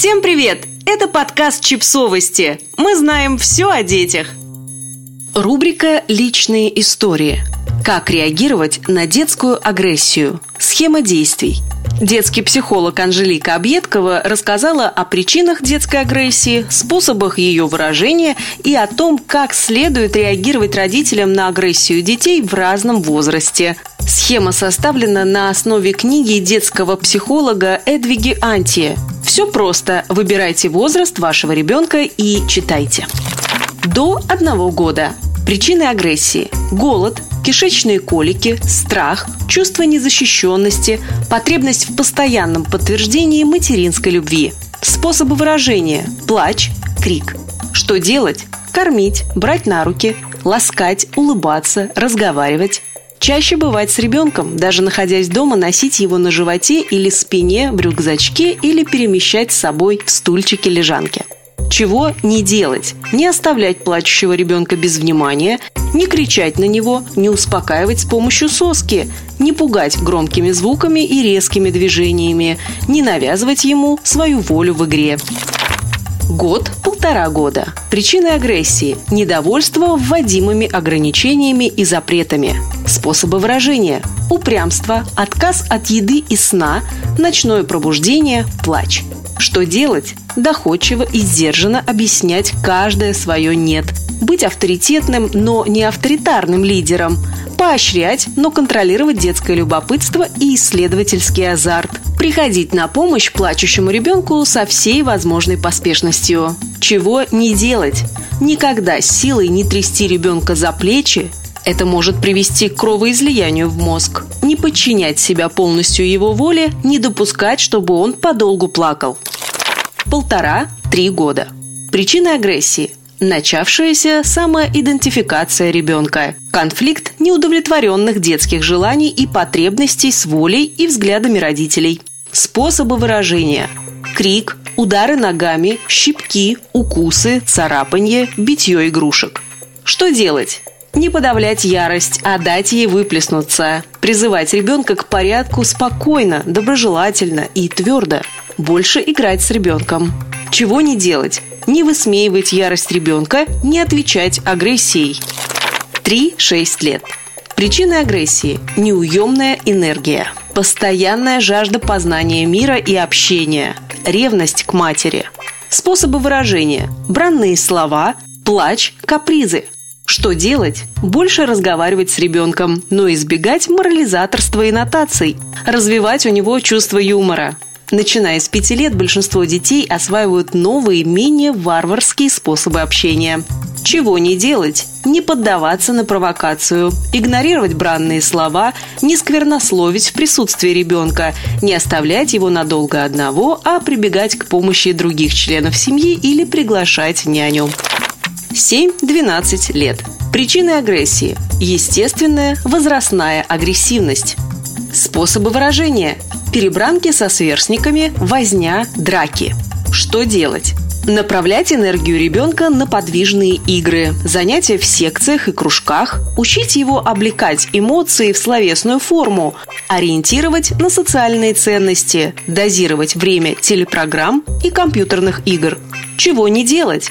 Всем привет! Это подкаст «Чипсовости». Мы знаем все о детях. Рубрика «Личные истории». Как реагировать на детскую агрессию? Схема действий. Детский психолог Анжелика Объедкова рассказала о причинах детской агрессии, способах ее выражения и о том, как следует реагировать родителям на агрессию детей в разном возрасте. Схема составлена на основе книги детского психолога Эдвиги Анти все просто. Выбирайте возраст вашего ребенка и читайте. До одного года. Причины агрессии. Голод, кишечные колики, страх, чувство незащищенности, потребность в постоянном подтверждении материнской любви. Способы выражения. Плач, крик. Что делать? Кормить, брать на руки, ласкать, улыбаться, разговаривать. Чаще бывать с ребенком, даже находясь дома, носить его на животе или спине, в рюкзачке или перемещать с собой в стульчике-лежанке. Чего не делать? Не оставлять плачущего ребенка без внимания, не кричать на него, не успокаивать с помощью соски, не пугать громкими звуками и резкими движениями, не навязывать ему свою волю в игре. Год – полтора года. Причины агрессии – недовольство вводимыми ограничениями и запретами. Способы выражения – упрямство, отказ от еды и сна, ночное пробуждение, плач. Что делать? Доходчиво и сдержанно объяснять каждое свое «нет». Быть авторитетным, но не авторитарным лидером. Поощрять, но контролировать детское любопытство и исследовательский азарт – приходить на помощь плачущему ребенку со всей возможной поспешностью. Чего не делать? Никогда силой не трясти ребенка за плечи, это может привести к кровоизлиянию в мозг. Не подчинять себя полностью его воле, не допускать, чтобы он подолгу плакал. Полтора-три года. Причины агрессии начавшаяся самоидентификация ребенка, конфликт неудовлетворенных детских желаний и потребностей с волей и взглядами родителей, Способы выражения. Крик, удары ногами, щипки, укусы, царапанье, битье игрушек. Что делать? Не подавлять ярость, а дать ей выплеснуться. Призывать ребенка к порядку спокойно, доброжелательно и твердо. Больше играть с ребенком. Чего не делать? Не высмеивать ярость ребенка, не отвечать агрессией. 3-6 лет. Причины агрессии – неуемная энергия, постоянная жажда познания мира и общения, ревность к матери. Способы выражения – бранные слова, плач, капризы. Что делать? Больше разговаривать с ребенком, но избегать морализаторства и нотаций, развивать у него чувство юмора – Начиная с пяти лет большинство детей осваивают новые, менее варварские способы общения. Чего не делать? Не поддаваться на провокацию, игнорировать бранные слова, не сквернословить в присутствии ребенка, не оставлять его надолго одного, а прибегать к помощи других членов семьи или приглашать няню. 7-12 лет. Причины агрессии. Естественная возрастная агрессивность. Способы выражения. Перебранки со сверстниками, возня, драки. Что делать? Направлять энергию ребенка на подвижные игры, занятия в секциях и кружках, учить его облекать эмоции в словесную форму, ориентировать на социальные ценности, дозировать время телепрограмм и компьютерных игр. Чего не делать?